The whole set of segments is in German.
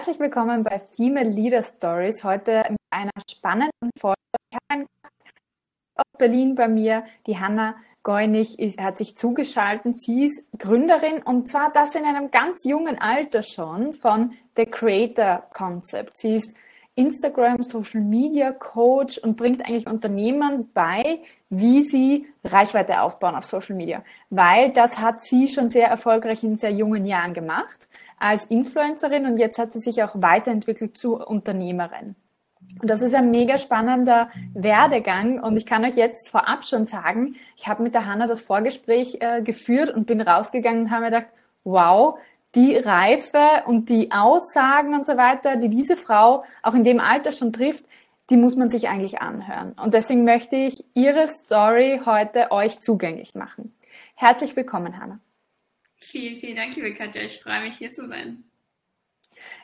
Herzlich willkommen bei Female Leader Stories. Heute mit einer spannenden Folge. Ich habe einen Gast aus Berlin bei mir, die Hanna Goinig, hat sich zugeschaltet. Sie ist Gründerin und zwar das in einem ganz jungen Alter schon von The Creator Concept. Sie ist Instagram, Social Media Coach und bringt eigentlich Unternehmern bei, wie sie Reichweite aufbauen auf Social Media. Weil das hat sie schon sehr erfolgreich in sehr jungen Jahren gemacht als Influencerin und jetzt hat sie sich auch weiterentwickelt zur Unternehmerin. Und das ist ein mega spannender Werdegang und ich kann euch jetzt vorab schon sagen, ich habe mit der Hanna das Vorgespräch äh, geführt und bin rausgegangen und habe mir gedacht, wow, die Reife und die Aussagen und so weiter, die diese Frau auch in dem Alter schon trifft, die muss man sich eigentlich anhören. Und deswegen möchte ich ihre Story heute euch zugänglich machen. Herzlich willkommen, Hanna. Vielen, vielen Dank, liebe Katja. Ich freue mich, hier zu sein.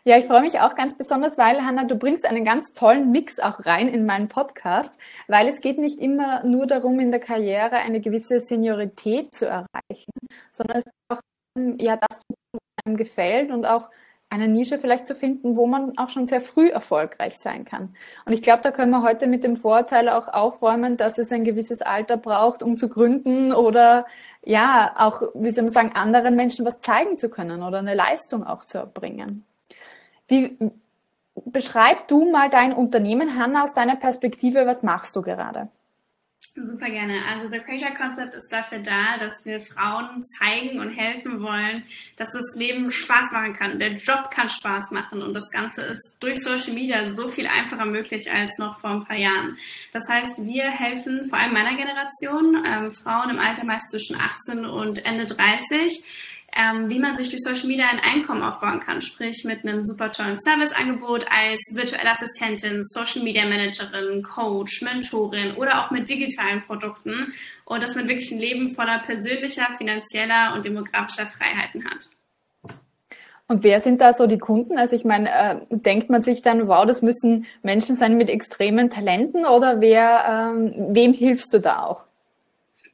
Ja, ich freue mich auch ganz besonders, weil, Hanna, du bringst einen ganz tollen Mix auch rein in meinen Podcast, weil es geht nicht immer nur darum, in der Karriere eine gewisse Seniorität zu erreichen, sondern es geht auch darum, ja, das zu tun, einem gefällt und auch eine Nische vielleicht zu finden, wo man auch schon sehr früh erfolgreich sein kann. Und ich glaube, da können wir heute mit dem Vorteil auch aufräumen, dass es ein gewisses Alter braucht, um zu gründen oder ja, auch, wie soll man sagen, anderen Menschen was zeigen zu können oder eine Leistung auch zu erbringen. Wie, beschreib du mal dein Unternehmen, Hanna, aus deiner Perspektive, was machst du gerade? Super gerne. Also The Creator Concept ist dafür da, dass wir Frauen zeigen und helfen wollen, dass das Leben Spaß machen kann. Der Job kann Spaß machen und das Ganze ist durch Social Media so viel einfacher möglich als noch vor ein paar Jahren. Das heißt, wir helfen vor allem meiner Generation, ähm, Frauen im Alter meist zwischen 18 und Ende 30, ähm, wie man sich durch Social Media ein Einkommen aufbauen kann, sprich mit einem super tollen Serviceangebot als virtuelle Assistentin, Social Media Managerin, Coach, Mentorin oder auch mit digitalen Produkten und dass man wirklich ein Leben voller persönlicher, finanzieller und demografischer Freiheiten hat. Und wer sind da so die Kunden? Also ich meine, äh, denkt man sich dann, wow, das müssen Menschen sein mit extremen Talenten oder wer, ähm, wem hilfst du da auch?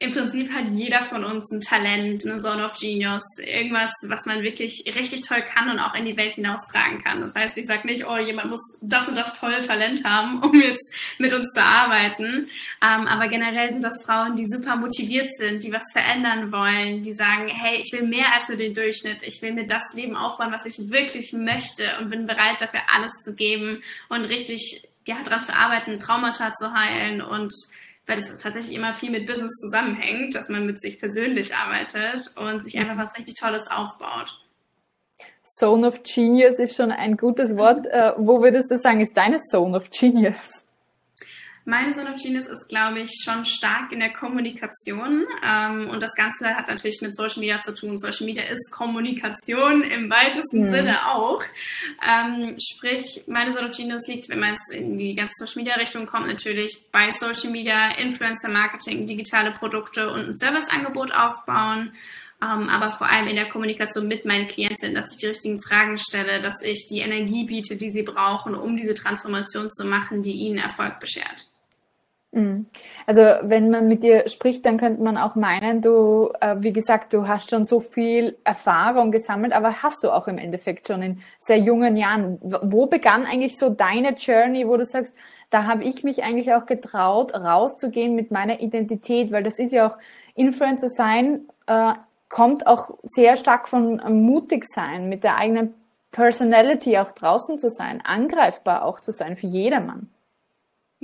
Im Prinzip hat jeder von uns ein Talent, eine Zone of Genius, irgendwas, was man wirklich richtig toll kann und auch in die Welt hinaustragen kann. Das heißt, ich sage nicht, oh, jemand muss das und das tolle Talent haben, um jetzt mit uns zu arbeiten. Ähm, aber generell sind das Frauen, die super motiviert sind, die was verändern wollen, die sagen, hey, ich will mehr als nur den Durchschnitt. Ich will mir das Leben aufbauen, was ich wirklich möchte und bin bereit, dafür alles zu geben und richtig ja, daran zu arbeiten, Traumata zu heilen und weil das tatsächlich immer viel mit Business zusammenhängt, dass man mit sich persönlich arbeitet und sich einfach was richtig Tolles aufbaut. Zone of Genius ist schon ein gutes Wort. Äh, wo würdest du sagen, ist deine Zone of Genius? Meine Zone of Genius ist, glaube ich, schon stark in der Kommunikation. Ähm, und das Ganze hat natürlich mit Social Media zu tun. Social Media ist Kommunikation im weitesten mhm. Sinne auch. Ähm, sprich, meine Zone of Genius liegt, wenn man jetzt in die ganze Social Media Richtung kommt, natürlich bei Social Media, Influencer Marketing, digitale Produkte und ein Serviceangebot aufbauen. Um, ähm, aber vor allem in der Kommunikation mit meinen Klientinnen, dass ich die richtigen Fragen stelle, dass ich die Energie biete, die sie brauchen, um diese Transformation zu machen, die ihnen Erfolg beschert. Mhm. Also wenn man mit dir spricht, dann könnte man auch meinen, du, äh, wie gesagt, du hast schon so viel Erfahrung gesammelt, aber hast du auch im Endeffekt schon in sehr jungen Jahren. Wo begann eigentlich so deine Journey, wo du sagst, da habe ich mich eigentlich auch getraut, rauszugehen mit meiner Identität, weil das ist ja auch Influencer sein, äh, kommt auch sehr stark von mutig sein, mit der eigenen Personality auch draußen zu sein, angreifbar auch zu sein für jedermann.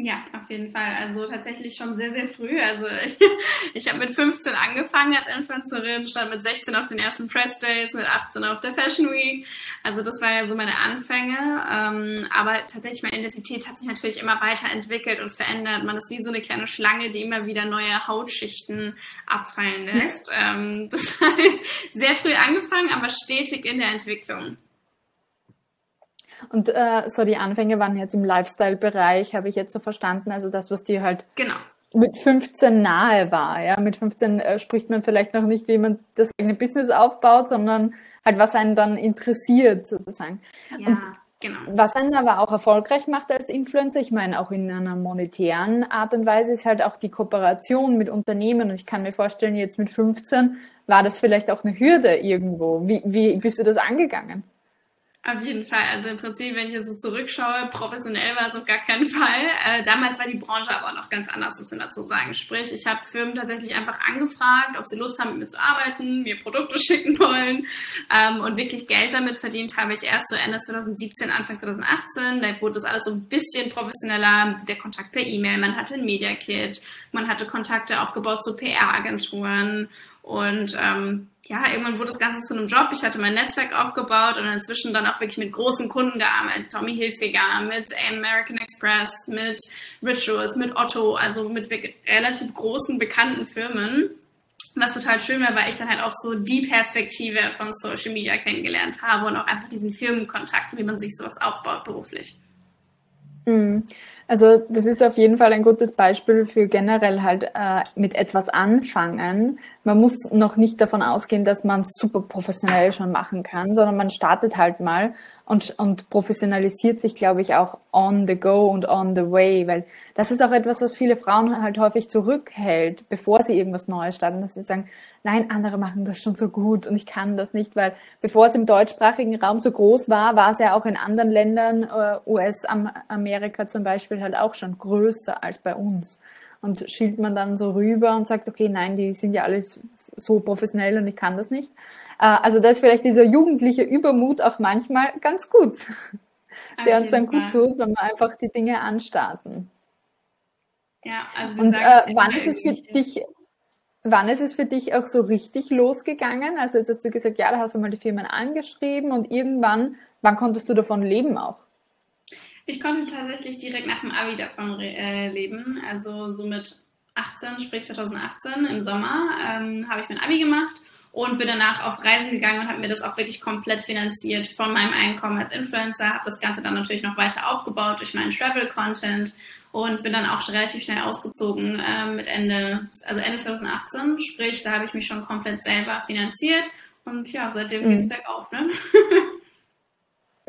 Ja, auf jeden Fall. Also tatsächlich schon sehr, sehr früh. Also ich, ich habe mit 15 angefangen als Influencerin, stand mit 16 auf den ersten Press Days, mit 18 auf der Fashion Week. Also das war ja so meine Anfänge. Ähm, aber tatsächlich meine Identität hat sich natürlich immer weiterentwickelt und verändert. Man ist wie so eine kleine Schlange, die immer wieder neue Hautschichten abfallen lässt. ähm, das heißt, sehr früh angefangen, aber stetig in der Entwicklung. Und äh, so die Anfänge waren jetzt im Lifestyle-Bereich, habe ich jetzt so verstanden. Also das, was dir halt genau. mit 15 nahe war. Ja, mit 15 äh, spricht man vielleicht noch nicht, wie man das eigene Business aufbaut, sondern halt was einen dann interessiert sozusagen. Ja. Und Genau. Was einen aber auch erfolgreich macht als Influencer, ich meine auch in einer monetären Art und Weise, ist halt auch die Kooperation mit Unternehmen. Und ich kann mir vorstellen, jetzt mit 15 war das vielleicht auch eine Hürde irgendwo. Wie, wie bist du das angegangen? Auf jeden Fall. Also im Prinzip, wenn ich jetzt so zurückschaue, professionell war es auf gar keinen Fall. Äh, damals war die Branche aber noch ganz anders, muss man dazu sagen. Sprich, ich habe Firmen tatsächlich einfach angefragt, ob sie Lust haben, mit mir zu arbeiten, mir Produkte schicken wollen. Ähm, und wirklich Geld damit verdient habe ich erst so Ende 2017, Anfang 2018. Da wurde das alles so ein bisschen professioneller. Der Kontakt per E-Mail, man hatte ein Media Kit, man hatte Kontakte aufgebaut zu PR-Agenturen und ähm, ja, irgendwann wurde das Ganze zu einem Job. Ich hatte mein Netzwerk aufgebaut und inzwischen dann auch wirklich mit großen Kunden gearbeitet. Tommy Hilfiger, mit American Express, mit Rituals, mit Otto, also mit relativ großen, bekannten Firmen. Was total schön war, weil ich dann halt auch so die Perspektive von Social Media kennengelernt habe und auch einfach diesen Firmenkontakt, wie man sich sowas aufbaut beruflich. Mhm. Also das ist auf jeden Fall ein gutes Beispiel für generell halt äh, mit etwas anfangen. Man muss noch nicht davon ausgehen, dass man es super professionell schon machen kann, sondern man startet halt mal und, und professionalisiert sich, glaube ich, auch on the go und on the way, weil das ist auch etwas, was viele Frauen halt häufig zurückhält, bevor sie irgendwas Neues starten, dass sie sagen, nein, andere machen das schon so gut und ich kann das nicht, weil bevor es im deutschsprachigen Raum so groß war, war es ja auch in anderen Ländern, äh, US-Amerika zum Beispiel, halt auch schon größer als bei uns. Und schielt man dann so rüber und sagt, okay, nein, die sind ja alles so professionell und ich kann das nicht. Äh, also da ist vielleicht dieser jugendliche Übermut auch manchmal ganz gut, der uns dann gut tut, wenn wir einfach die Dinge anstarten. Ja, also und äh, wann ist es für dich, wann ist es für dich auch so richtig losgegangen? Also jetzt hast du gesagt, ja, da hast du mal die Firmen angeschrieben und irgendwann, wann konntest du davon leben auch? Ich konnte tatsächlich direkt nach dem Abi davon äh, leben. Also so mit 18, sprich 2018 im Sommer, ähm, habe ich mein Abi gemacht und bin danach auf Reisen gegangen und habe mir das auch wirklich komplett finanziert von meinem Einkommen als Influencer, habe das Ganze dann natürlich noch weiter aufgebaut durch meinen Travel-Content und bin dann auch relativ schnell ausgezogen äh, mit Ende, also Ende 2018, sprich, da habe ich mich schon komplett selber finanziert und ja, seitdem mhm. geht's bergauf, ne?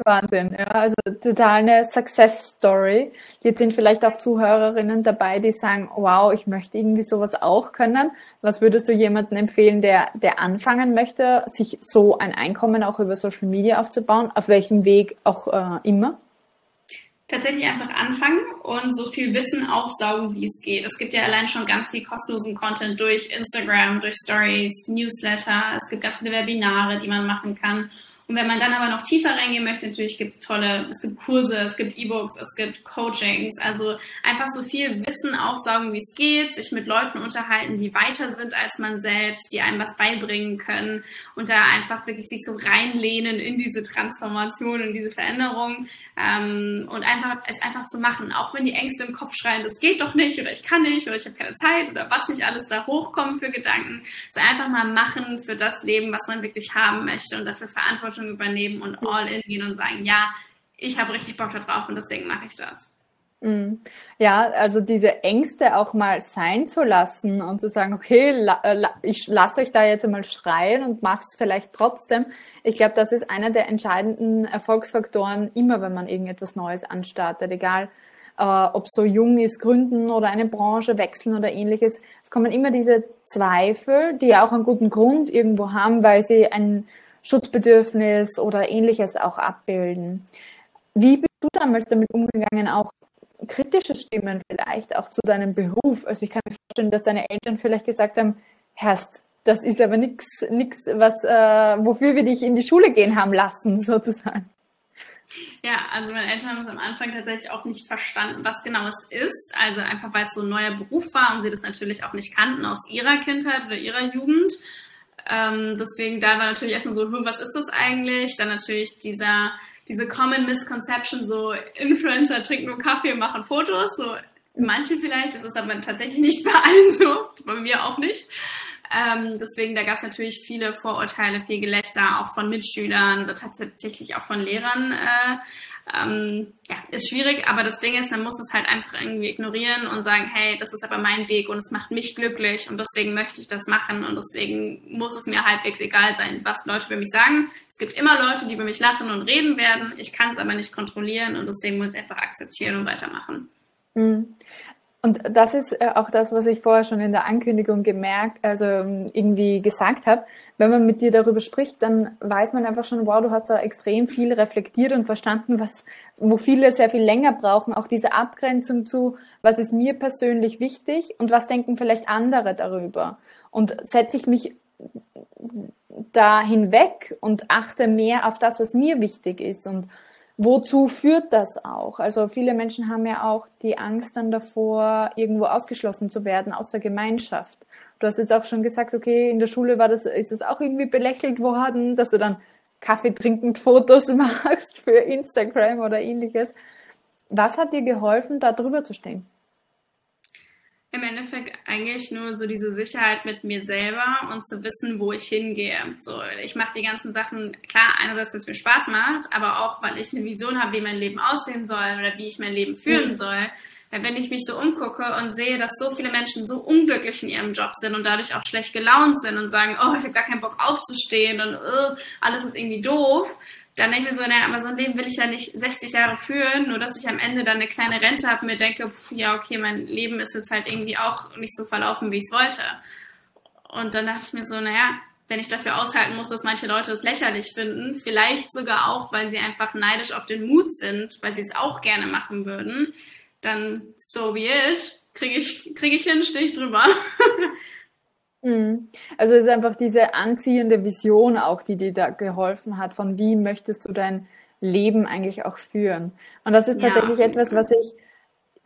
Wahnsinn, ja, also total eine Success Story. Jetzt sind vielleicht auch Zuhörerinnen dabei, die sagen, wow, ich möchte irgendwie sowas auch können. Was würdest du jemandem empfehlen, der, der anfangen möchte, sich so ein Einkommen auch über Social Media aufzubauen? Auf welchem Weg auch äh, immer? Tatsächlich einfach anfangen und so viel Wissen aufsaugen, wie es geht. Es gibt ja allein schon ganz viel kostenlosen Content durch Instagram, durch Stories, Newsletter. Es gibt ganz viele Webinare, die man machen kann. Und wenn man dann aber noch tiefer reingehen möchte, natürlich gibt es tolle, es gibt Kurse, es gibt E-Books, es gibt Coachings. Also einfach so viel Wissen aufsaugen, wie es geht, sich mit Leuten unterhalten, die weiter sind als man selbst, die einem was beibringen können und da einfach wirklich sich so reinlehnen in diese Transformation, in diese Veränderung ähm, und einfach es einfach zu machen, auch wenn die Ängste im Kopf schreien, das geht doch nicht oder ich kann nicht oder ich habe keine Zeit oder was nicht alles da hochkommen für Gedanken. So einfach mal machen für das Leben, was man wirklich haben möchte und dafür Verantwortung Verantwortung übernehmen und all in gehen und sagen, ja, ich habe richtig Bock darauf und deswegen mache ich das. Mhm. Ja, also diese Ängste auch mal sein zu lassen und zu sagen, okay, la, äh, la, ich lasse euch da jetzt einmal schreien und mache es vielleicht trotzdem. Ich glaube, das ist einer der entscheidenden Erfolgsfaktoren, immer wenn man irgendetwas Neues anstartet, egal äh, ob so jung ist, gründen oder eine Branche wechseln oder ähnliches. Es kommen immer diese Zweifel, die ja auch einen guten Grund irgendwo haben, weil sie ein Schutzbedürfnis oder ähnliches auch abbilden. Wie bist du damals damit umgegangen, auch kritische Stimmen vielleicht auch zu deinem Beruf? Also ich kann mir vorstellen, dass deine Eltern vielleicht gesagt haben, Herrst, das ist aber nichts, nix, was, äh, wofür wir dich in die Schule gehen haben lassen, sozusagen. Ja, also meine Eltern haben es am Anfang tatsächlich auch nicht verstanden, was genau es ist. Also einfach, weil es so ein neuer Beruf war und sie das natürlich auch nicht kannten aus ihrer Kindheit oder ihrer Jugend. Ähm, deswegen da war natürlich erstmal so, was ist das eigentlich? Dann natürlich dieser, diese Common Misconception, so Influencer trinken nur Kaffee und machen Fotos. So manche vielleicht, das ist aber tatsächlich nicht bei allen so, bei mir auch nicht. Ähm, deswegen, da gab es natürlich viele Vorurteile, viel Gelächter, auch von Mitschülern oder tatsächlich auch von Lehrern. Äh, ähm, ja, ist schwierig, aber das Ding ist, man muss es halt einfach irgendwie ignorieren und sagen, hey, das ist aber mein Weg und es macht mich glücklich und deswegen möchte ich das machen und deswegen muss es mir halbwegs egal sein, was Leute über mich sagen. Es gibt immer Leute, die über mich lachen und reden werden. Ich kann es aber nicht kontrollieren und deswegen muss ich einfach akzeptieren und weitermachen. Und das ist äh, auch das, was ich vorher schon in der Ankündigung gemerkt, also ähm, irgendwie gesagt habe. Wenn man mit dir darüber spricht, dann weiß man einfach schon, wow, du hast da extrem viel reflektiert und verstanden, was, wo viele sehr viel länger brauchen, auch diese Abgrenzung zu, was ist mir persönlich wichtig und was denken vielleicht andere darüber. Und setze ich mich da hinweg und achte mehr auf das, was mir wichtig ist und wozu führt das auch? Also viele Menschen haben ja auch die Angst dann davor, irgendwo ausgeschlossen zu werden aus der Gemeinschaft. Du hast jetzt auch schon gesagt, okay, in der Schule war das, ist das auch irgendwie belächelt worden, dass du dann Kaffee trinkend Fotos machst für Instagram oder ähnliches. Was hat dir geholfen, da drüber zu stehen? Im Endeffekt eigentlich nur so diese Sicherheit mit mir selber und zu wissen, wo ich hingehe. So, ich mache die ganzen Sachen, klar, einerseits, weil es mir Spaß macht, aber auch, weil ich eine Vision habe, wie mein Leben aussehen soll oder wie ich mein Leben führen mhm. soll. Weil wenn ich mich so umgucke und sehe, dass so viele Menschen so unglücklich in ihrem Job sind und dadurch auch schlecht gelaunt sind und sagen, oh, ich habe gar keinen Bock aufzustehen und uh, alles ist irgendwie doof, dann denke ich mir so, naja, aber so ein Leben will ich ja nicht 60 Jahre führen, nur dass ich am Ende dann eine kleine Rente habe und mir denke, pff, ja, okay, mein Leben ist jetzt halt irgendwie auch nicht so verlaufen, wie ich es wollte. Und dann dachte ich mir so, naja, wenn ich dafür aushalten muss, dass manche Leute es lächerlich finden, vielleicht sogar auch, weil sie einfach neidisch auf den Mut sind, weil sie es auch gerne machen würden, dann so be it, kriege ich, krieg ich hin, stehe ich drüber. Mhm. Also es ist einfach diese anziehende Vision auch, die dir da geholfen hat, von wie möchtest du dein Leben eigentlich auch führen. Und das ist tatsächlich ja. etwas, was ich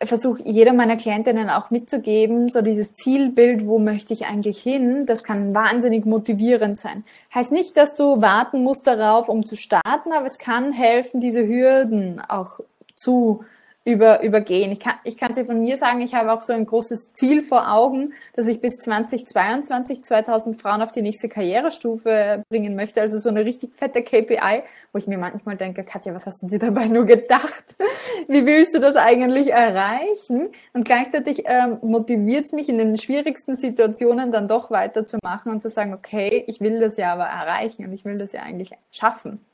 versuche, jeder meiner Klientinnen auch mitzugeben, so dieses Zielbild, wo möchte ich eigentlich hin, das kann wahnsinnig motivierend sein. Heißt nicht, dass du warten musst darauf, um zu starten, aber es kann helfen, diese Hürden auch zu über, übergehen. Ich kann, ich kann es dir von mir sagen, ich habe auch so ein großes Ziel vor Augen, dass ich bis 2022 2000 Frauen auf die nächste Karrierestufe bringen möchte. Also so eine richtig fette KPI, wo ich mir manchmal denke, Katja, was hast du dir dabei nur gedacht? Wie willst du das eigentlich erreichen? Und gleichzeitig ähm, motiviert es mich in den schwierigsten Situationen dann doch weiterzumachen und zu sagen, okay, ich will das ja aber erreichen und ich will das ja eigentlich schaffen.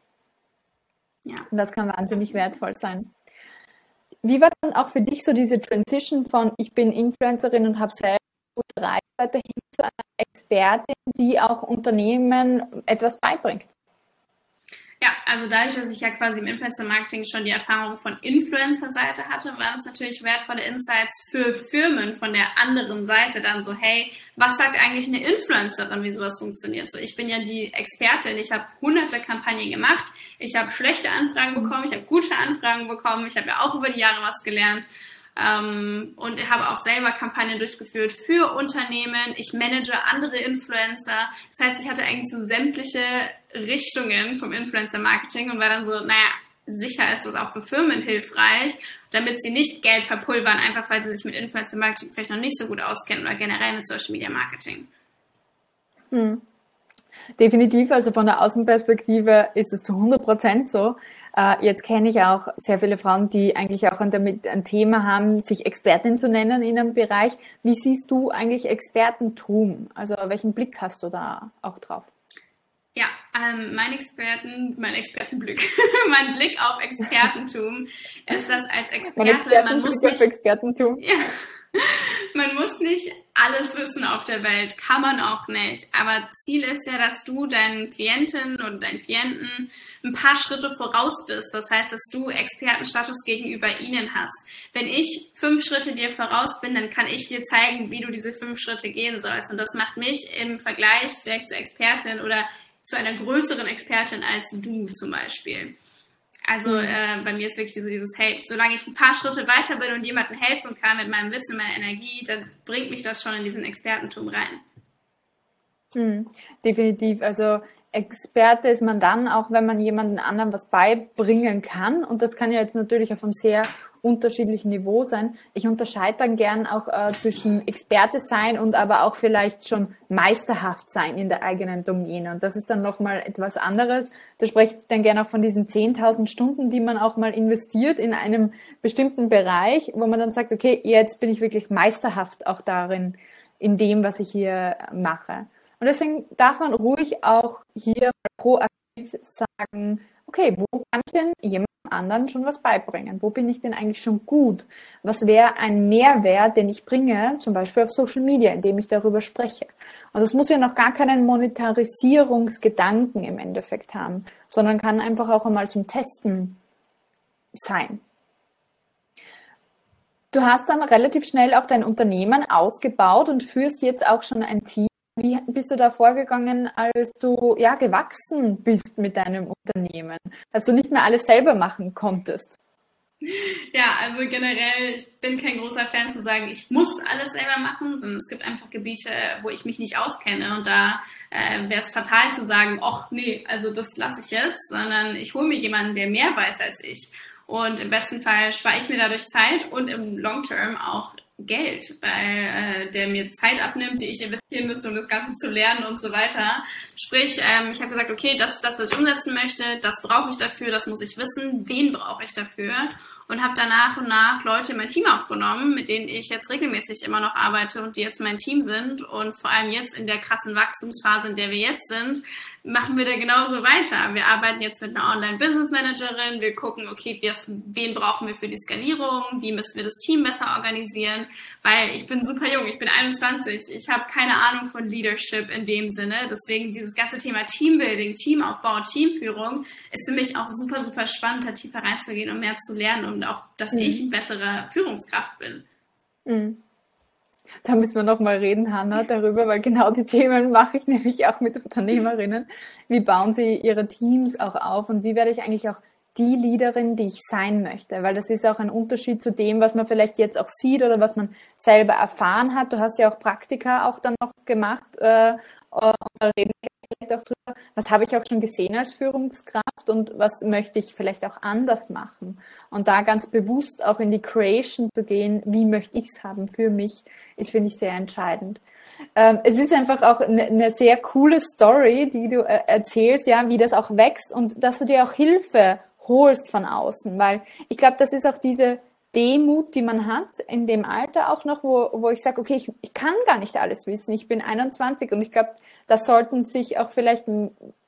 Ja. Und das kann wahnsinnig wertvoll sein. Wie war dann auch für dich so diese Transition von ich bin Influencerin und habe selber gute Reichweite hin zu einer Expertin, die auch Unternehmen etwas beibringt? Ja, also dadurch, dass ich ja quasi im Influencer-Marketing schon die Erfahrung von Influencer-Seite hatte, waren es natürlich wertvolle Insights für Firmen von der anderen Seite dann so, hey, was sagt eigentlich eine Influencerin, wie sowas funktioniert? So, ich bin ja die Expertin, ich habe hunderte Kampagnen gemacht, ich habe schlechte Anfragen bekommen, ich habe gute Anfragen bekommen, ich habe ja auch über die Jahre was gelernt ähm, und habe auch selber Kampagnen durchgeführt für Unternehmen. Ich manage andere Influencer. Das heißt, ich hatte eigentlich so sämtliche Richtungen vom Influencer-Marketing und war dann so, naja, sicher ist das auch für Firmen hilfreich, damit sie nicht Geld verpulvern, einfach weil sie sich mit Influencer-Marketing vielleicht noch nicht so gut auskennen oder generell mit Social-Media-Marketing. Hm. Definitiv, also von der Außenperspektive ist es zu 100 Prozent so. Äh, jetzt kenne ich auch sehr viele Frauen, die eigentlich auch damit ein Thema haben, sich Expertin zu nennen in einem Bereich. Wie siehst du eigentlich Expertentum? Also welchen Blick hast du da auch drauf? Ja, ähm, mein Experten, mein Expertenblick, mein Blick auf Expertentum ist das als Experte, man muss nicht, Expertentum. Ja, man muss nicht alles wissen auf der Welt, kann man auch nicht. Aber Ziel ist ja, dass du deinen Klientinnen und deinen Klienten ein paar Schritte voraus bist. Das heißt, dass du Expertenstatus gegenüber ihnen hast. Wenn ich fünf Schritte dir voraus bin, dann kann ich dir zeigen, wie du diese fünf Schritte gehen sollst. Und das macht mich im Vergleich vielleicht zur Expertin oder zu einer größeren Expertin als du zum Beispiel. Also mhm. äh, bei mir ist wirklich so dieses, hey, solange ich ein paar Schritte weiter bin und jemandem helfen kann mit meinem Wissen, meiner Energie, dann bringt mich das schon in diesen Expertentum rein. Mhm. Definitiv. Also Experte ist man dann, auch wenn man jemanden anderen was beibringen kann. Und das kann ja jetzt natürlich auf einem sehr unterschiedlichen Niveau sein. Ich unterscheide dann gern auch äh, zwischen Experte sein und aber auch vielleicht schon meisterhaft sein in der eigenen Domäne. Und das ist dann nochmal etwas anderes. Da spreche ich dann gern auch von diesen 10.000 Stunden, die man auch mal investiert in einem bestimmten Bereich, wo man dann sagt, okay, jetzt bin ich wirklich meisterhaft auch darin, in dem, was ich hier mache. Und deswegen darf man ruhig auch hier proaktiv sagen okay, wo kann ich denn jemand anderen schon was beibringen? Wo bin ich denn eigentlich schon gut? Was wäre ein Mehrwert, den ich bringe, zum Beispiel auf Social Media, indem ich darüber spreche? Und das muss ja noch gar keinen Monetarisierungsgedanken im Endeffekt haben, sondern kann einfach auch einmal zum Testen sein. Du hast dann relativ schnell auch dein Unternehmen ausgebaut und führst jetzt auch schon ein Team. Wie bist du da vorgegangen, als du ja gewachsen bist mit deinem Unternehmen, dass du nicht mehr alles selber machen konntest? Ja, also generell, ich bin kein großer Fan zu sagen, ich muss alles selber machen, sondern es gibt einfach Gebiete, wo ich mich nicht auskenne und da äh, wäre es fatal zu sagen, ach nee, also das lasse ich jetzt, sondern ich hole mir jemanden, der mehr weiß als ich. Und im besten Fall spare ich mir dadurch Zeit und im Long Term auch Geld, weil äh, der mir Zeit abnimmt, die ich investieren müsste, um das Ganze zu lernen und so weiter. Sprich, ähm, ich habe gesagt, okay, das das, was ich umsetzen möchte, das brauche ich dafür, das muss ich wissen, wen brauche ich dafür und habe dann nach und nach Leute in mein Team aufgenommen, mit denen ich jetzt regelmäßig immer noch arbeite und die jetzt mein Team sind und vor allem jetzt in der krassen Wachstumsphase, in der wir jetzt sind, machen wir da genauso weiter. Wir arbeiten jetzt mit einer Online-Business-Managerin. Wir gucken, okay, wen brauchen wir für die Skalierung? Wie müssen wir das Team besser organisieren? Weil ich bin super jung, ich bin 21. Ich habe keine Ahnung von Leadership in dem Sinne. Deswegen dieses ganze Thema Teambuilding, Teamaufbau, Teamführung ist für mich auch super, super spannend, da tiefer reinzugehen und mehr zu lernen und auch, dass mhm. ich bessere Führungskraft bin. Mhm. Da müssen wir noch mal reden, Hanna, darüber, weil genau die Themen mache ich nämlich auch mit Unternehmerinnen. Wie bauen sie ihre Teams auch auf und wie werde ich eigentlich auch die Leaderin, die ich sein möchte? Weil das ist auch ein Unterschied zu dem, was man vielleicht jetzt auch sieht oder was man selber erfahren hat. Du hast ja auch Praktika auch dann noch gemacht. Äh, und da reden vielleicht auch drüber, was habe ich auch schon gesehen als Führungskraft und was möchte ich vielleicht auch anders machen. Und da ganz bewusst auch in die Creation zu gehen, wie möchte ich es haben für mich, ist, finde ich, sehr entscheidend. Ähm, es ist einfach auch eine, eine sehr coole Story, die du äh, erzählst, ja, wie das auch wächst und dass du dir auch Hilfe holst von außen, weil ich glaube, das ist auch diese Demut, die man hat in dem Alter auch noch, wo, wo ich sage, okay, ich, ich kann gar nicht alles wissen. Ich bin 21 und ich glaube, da sollten sich auch vielleicht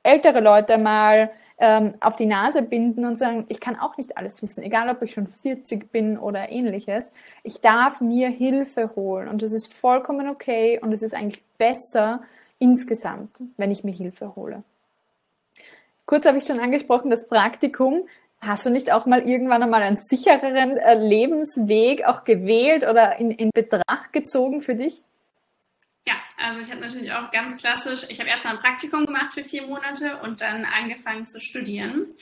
ältere Leute mal ähm, auf die Nase binden und sagen, ich kann auch nicht alles wissen, egal ob ich schon 40 bin oder ähnliches. Ich darf mir Hilfe holen und das ist vollkommen okay und es ist eigentlich besser insgesamt, wenn ich mir Hilfe hole. Kurz habe ich schon angesprochen, das Praktikum. Hast du nicht auch mal irgendwann einmal einen sichereren äh, Lebensweg auch gewählt oder in, in Betracht gezogen für dich? Ja, also ich habe natürlich auch ganz klassisch, ich habe erstmal ein Praktikum gemacht für vier Monate und dann angefangen zu studieren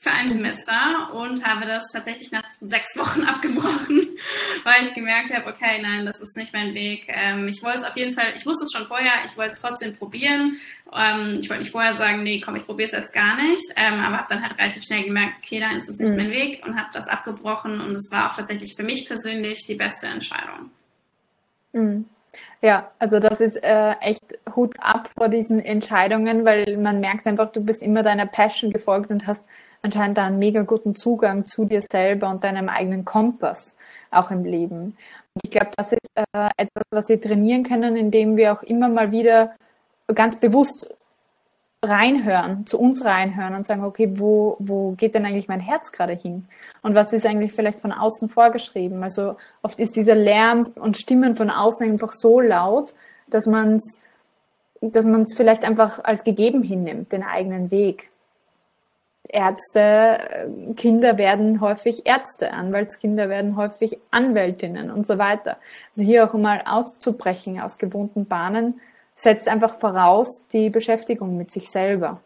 für ein Semester und habe das tatsächlich nach sechs Wochen abgebrochen, weil ich gemerkt habe, okay, nein, das ist nicht mein Weg. Ähm, ich wollte es auf jeden Fall, ich wusste es schon vorher, ich wollte es trotzdem probieren. Ähm, ich wollte nicht vorher sagen, nee, komm, ich probiere es erst gar nicht, ähm, aber habe dann halt relativ schnell gemerkt, okay, nein, ist es nicht mhm. mein Weg und habe das abgebrochen und es war auch tatsächlich für mich persönlich die beste Entscheidung. Mhm. Ja, also das ist äh, echt Hut ab vor diesen Entscheidungen, weil man merkt einfach, du bist immer deiner Passion gefolgt und hast anscheinend da einen mega guten Zugang zu dir selber und deinem eigenen Kompass auch im Leben. Und ich glaube, das ist äh, etwas, was wir trainieren können, indem wir auch immer mal wieder ganz bewusst reinhören, zu uns reinhören und sagen, okay, wo, wo geht denn eigentlich mein Herz gerade hin? Und was ist eigentlich vielleicht von außen vorgeschrieben? Also oft ist dieser Lärm und Stimmen von außen einfach so laut, dass man es dass man es vielleicht einfach als gegeben hinnimmt, den eigenen Weg. Ärzte, äh, Kinder werden häufig Ärzte, Anwaltskinder werden häufig Anwältinnen und so weiter. Also hier auch mal auszubrechen aus gewohnten Bahnen, setzt einfach voraus die Beschäftigung mit sich selber,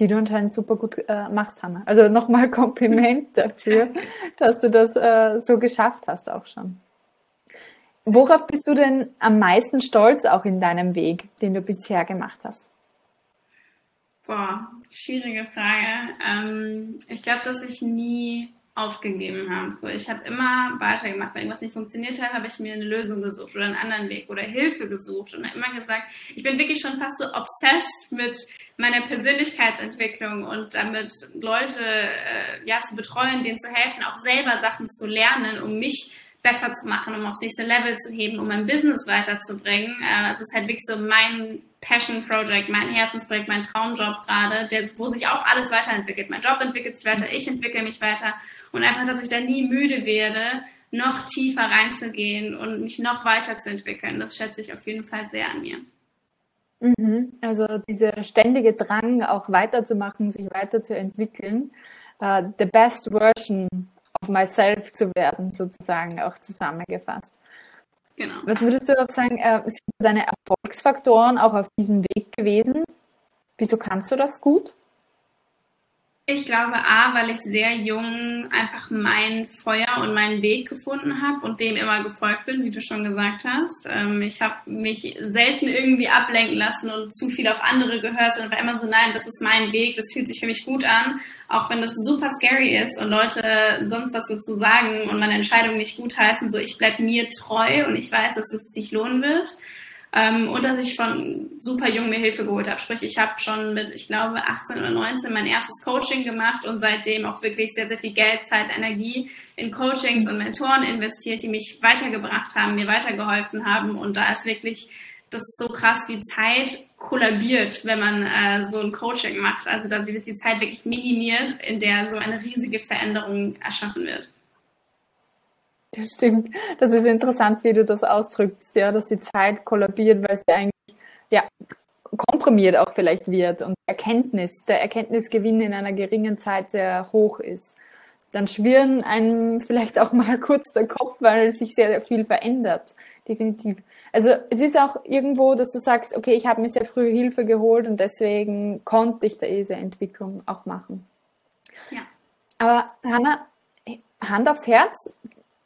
die du anscheinend super gut äh, machst, Hanna. Also nochmal Kompliment dafür, dass du das äh, so geschafft hast auch schon. Worauf bist du denn am meisten stolz auch in deinem Weg, den du bisher gemacht hast? Boah, schwierige Frage. Ähm, ich glaube, dass ich nie aufgegeben habe. So, ich habe immer weitergemacht. Wenn irgendwas nicht funktioniert hat, habe ich mir eine Lösung gesucht oder einen anderen Weg oder Hilfe gesucht und immer gesagt, ich bin wirklich schon fast so obsessed mit meiner Persönlichkeitsentwicklung und damit Leute äh, ja zu betreuen, denen zu helfen, auch selber Sachen zu lernen, um mich besser zu machen, um aufs nächste Level zu heben, um mein Business weiterzubringen. Äh, es ist halt wirklich so mein Passion Project, mein Herzensprojekt, mein Traumjob gerade, der, wo sich auch alles weiterentwickelt. Mein Job entwickelt sich weiter, ich entwickle mich weiter und einfach, dass ich da nie müde werde, noch tiefer reinzugehen und mich noch weiterzuentwickeln. Das schätze ich auf jeden Fall sehr an mir. Mhm. Also dieser ständige Drang, auch weiterzumachen, sich weiterzuentwickeln, uh, the best version of myself zu werden, sozusagen auch zusammengefasst. Genau. Was würdest du auch sagen, äh, sind deine Erfolgsfaktoren auch auf diesem Weg gewesen? Wieso kannst du das gut? Ich glaube, A, weil ich sehr jung einfach mein Feuer und meinen Weg gefunden habe und dem immer gefolgt bin, wie du schon gesagt hast. Ähm, ich habe mich selten irgendwie ablenken lassen und zu viel auf andere gehört, sondern war immer so, nein, das ist mein Weg, das fühlt sich für mich gut an, auch wenn das super scary ist und Leute sonst was dazu sagen und meine Entscheidung nicht gut heißen. So, ich bleib mir treu und ich weiß, dass es sich lohnen wird. Ähm, und dass ich von super jung mir Hilfe geholt habe. Sprich, ich habe schon mit, ich glaube, 18 oder 19 mein erstes Coaching gemacht und seitdem auch wirklich sehr, sehr viel Geld, Zeit, Energie in Coachings und Mentoren investiert, die mich weitergebracht haben, mir weitergeholfen haben. Und da ist wirklich das ist so krass, wie Zeit kollabiert, wenn man äh, so ein Coaching macht. Also da wird die Zeit wirklich minimiert, in der so eine riesige Veränderung erschaffen wird. Das stimmt. Das ist interessant, wie du das ausdrückst, ja, dass die Zeit kollabiert, weil sie eigentlich ja, komprimiert auch vielleicht wird und Erkenntnis, der Erkenntnisgewinn in einer geringen Zeit sehr hoch ist. Dann schwirren einem vielleicht auch mal kurz der Kopf, weil sich sehr viel verändert. Definitiv. Also es ist auch irgendwo, dass du sagst, okay, ich habe mir sehr früh Hilfe geholt und deswegen konnte ich diese Entwicklung auch machen. Ja. Aber Hanna, Hand aufs Herz,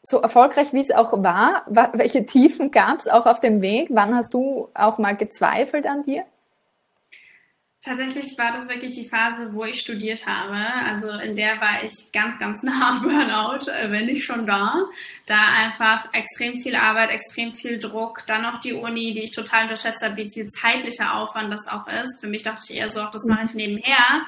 so erfolgreich wie es auch war, welche Tiefen gab es auch auf dem Weg? Wann hast du auch mal gezweifelt an dir? Tatsächlich war das wirklich die Phase, wo ich studiert habe. Also in der war ich ganz, ganz nah am Burnout, äh, wenn nicht schon da. Da einfach extrem viel Arbeit, extrem viel Druck, dann noch die Uni, die ich total unterschätzt habe, wie viel zeitlicher Aufwand das auch ist. Für mich dachte ich eher so, ach, das mache ich nebenher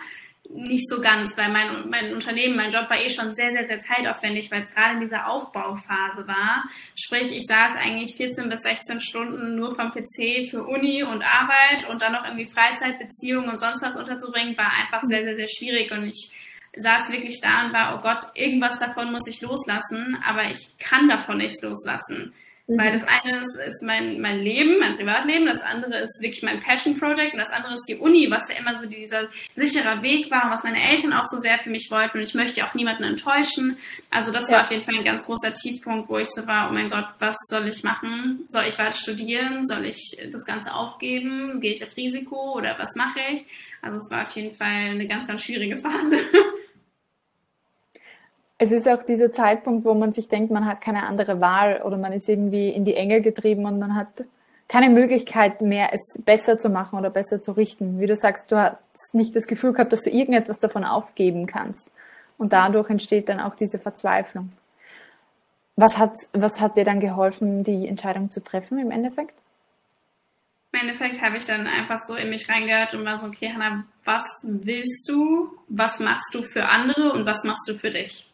nicht so ganz, weil mein, mein Unternehmen, mein Job war eh schon sehr, sehr, sehr zeitaufwendig, weil es gerade in dieser Aufbauphase war. Sprich, ich saß eigentlich 14 bis 16 Stunden nur vom PC für Uni und Arbeit und dann noch irgendwie Freizeit, Beziehungen und sonst was unterzubringen, war einfach sehr, sehr, sehr schwierig und ich saß wirklich da und war, oh Gott, irgendwas davon muss ich loslassen, aber ich kann davon nichts loslassen. Mhm. Weil das eine ist, ist mein, mein Leben, mein Privatleben, das andere ist wirklich mein Passion Project und das andere ist die Uni, was ja immer so dieser sichere Weg war und was meine Eltern auch so sehr für mich wollten und ich möchte ja auch niemanden enttäuschen. Also das ja. war auf jeden Fall ein ganz großer Tiefpunkt, wo ich so war, oh mein Gott, was soll ich machen? Soll ich weiter studieren? Soll ich das Ganze aufgeben? Gehe ich auf Risiko oder was mache ich? Also es war auf jeden Fall eine ganz, ganz schwierige Phase. Es ist auch dieser Zeitpunkt, wo man sich denkt, man hat keine andere Wahl oder man ist irgendwie in die Enge getrieben und man hat keine Möglichkeit mehr, es besser zu machen oder besser zu richten. Wie du sagst, du hast nicht das Gefühl gehabt, dass du irgendetwas davon aufgeben kannst. Und dadurch entsteht dann auch diese Verzweiflung. Was hat, was hat dir dann geholfen, die Entscheidung zu treffen im Endeffekt? Im Endeffekt habe ich dann einfach so in mich reingehört und war so, okay, Hannah, was willst du? Was machst du für andere und was machst du für dich?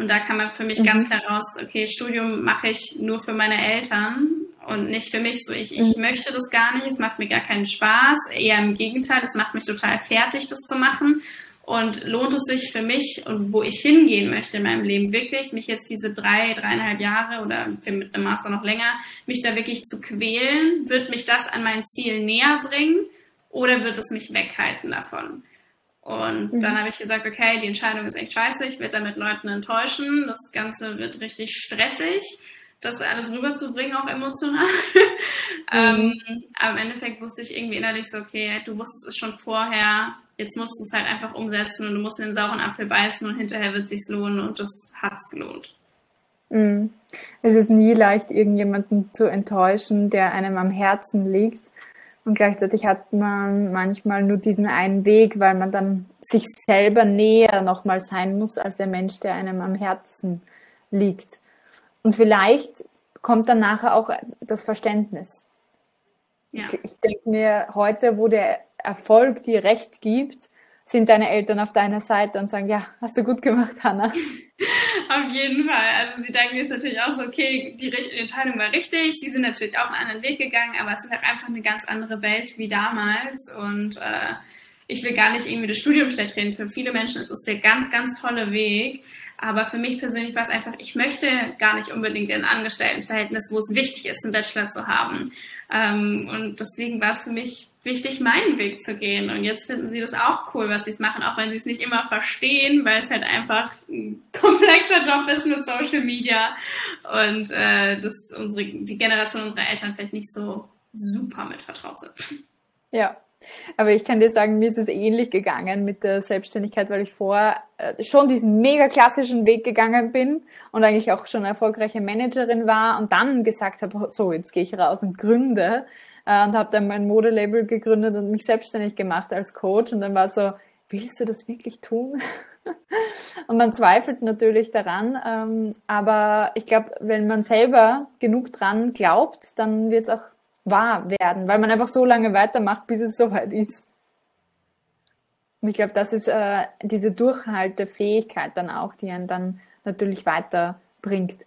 Und da kann man für mich mhm. ganz heraus, okay, Studium mache ich nur für meine Eltern und nicht für mich. So, ich, ich mhm. möchte das gar nicht, es macht mir gar keinen Spaß. Eher im Gegenteil, es macht mich total fertig, das zu machen. Und lohnt es sich für mich und wo ich hingehen möchte in meinem Leben wirklich, mich jetzt diese drei, dreieinhalb Jahre oder mit einem Master noch länger, mich da wirklich zu quälen? Wird mich das an mein Ziel näher bringen oder wird es mich weghalten davon? Und mhm. dann habe ich gesagt, okay, die Entscheidung ist echt scheiße, ich werde damit Leuten enttäuschen, das Ganze wird richtig stressig, das alles rüberzubringen, auch emotional. Mhm. ähm, aber im Endeffekt wusste ich irgendwie innerlich so, okay, du wusstest es schon vorher, jetzt musst du es halt einfach umsetzen und du musst in den sauren Apfel beißen und hinterher wird es sich lohnen und das hat es gelohnt. Mhm. Es ist nie leicht, irgendjemanden zu enttäuschen, der einem am Herzen liegt. Und gleichzeitig hat man manchmal nur diesen einen Weg, weil man dann sich selber näher nochmal sein muss als der Mensch, der einem am Herzen liegt. Und vielleicht kommt dann nachher auch das Verständnis. Ja. Ich, ich denke mir, heute, wo der Erfolg dir Recht gibt, sind deine Eltern auf deiner Seite und sagen, ja, hast du gut gemacht, Hanna. Auf jeden Fall. Also sie denken jetzt natürlich auch so, okay, die Entscheidung war richtig. Sie sind natürlich auch einen anderen Weg gegangen, aber es ist halt einfach eine ganz andere Welt wie damals. Und äh, ich will gar nicht irgendwie das Studium schlecht reden. Für viele Menschen ist es der ganz, ganz tolle Weg. Aber für mich persönlich war es einfach, ich möchte gar nicht unbedingt ein Angestelltenverhältnis, wo es wichtig ist, einen Bachelor zu haben. Ähm, und deswegen war es für mich wichtig, meinen Weg zu gehen. Und jetzt finden sie das auch cool, was sie machen, auch wenn sie es nicht immer verstehen, weil es halt einfach ein komplexer Job ist mit Social Media und äh, das unsere, die Generation unserer Eltern vielleicht nicht so super mit vertraut sind. Ja, aber ich kann dir sagen, mir ist es ähnlich gegangen mit der Selbstständigkeit, weil ich vorher äh, schon diesen mega klassischen Weg gegangen bin und eigentlich auch schon erfolgreiche Managerin war und dann gesagt habe, so, jetzt gehe ich raus und gründe äh, und habe dann mein Modelabel gegründet und mich selbstständig gemacht als Coach und dann war so, willst du das wirklich tun? und man zweifelt natürlich daran, ähm, aber ich glaube, wenn man selber genug dran glaubt, dann wird es auch wahr werden, weil man einfach so lange weitermacht, bis es soweit ist. Und ich glaube, das ist äh, diese Durchhaltefähigkeit dann auch, die einen dann natürlich weiterbringt.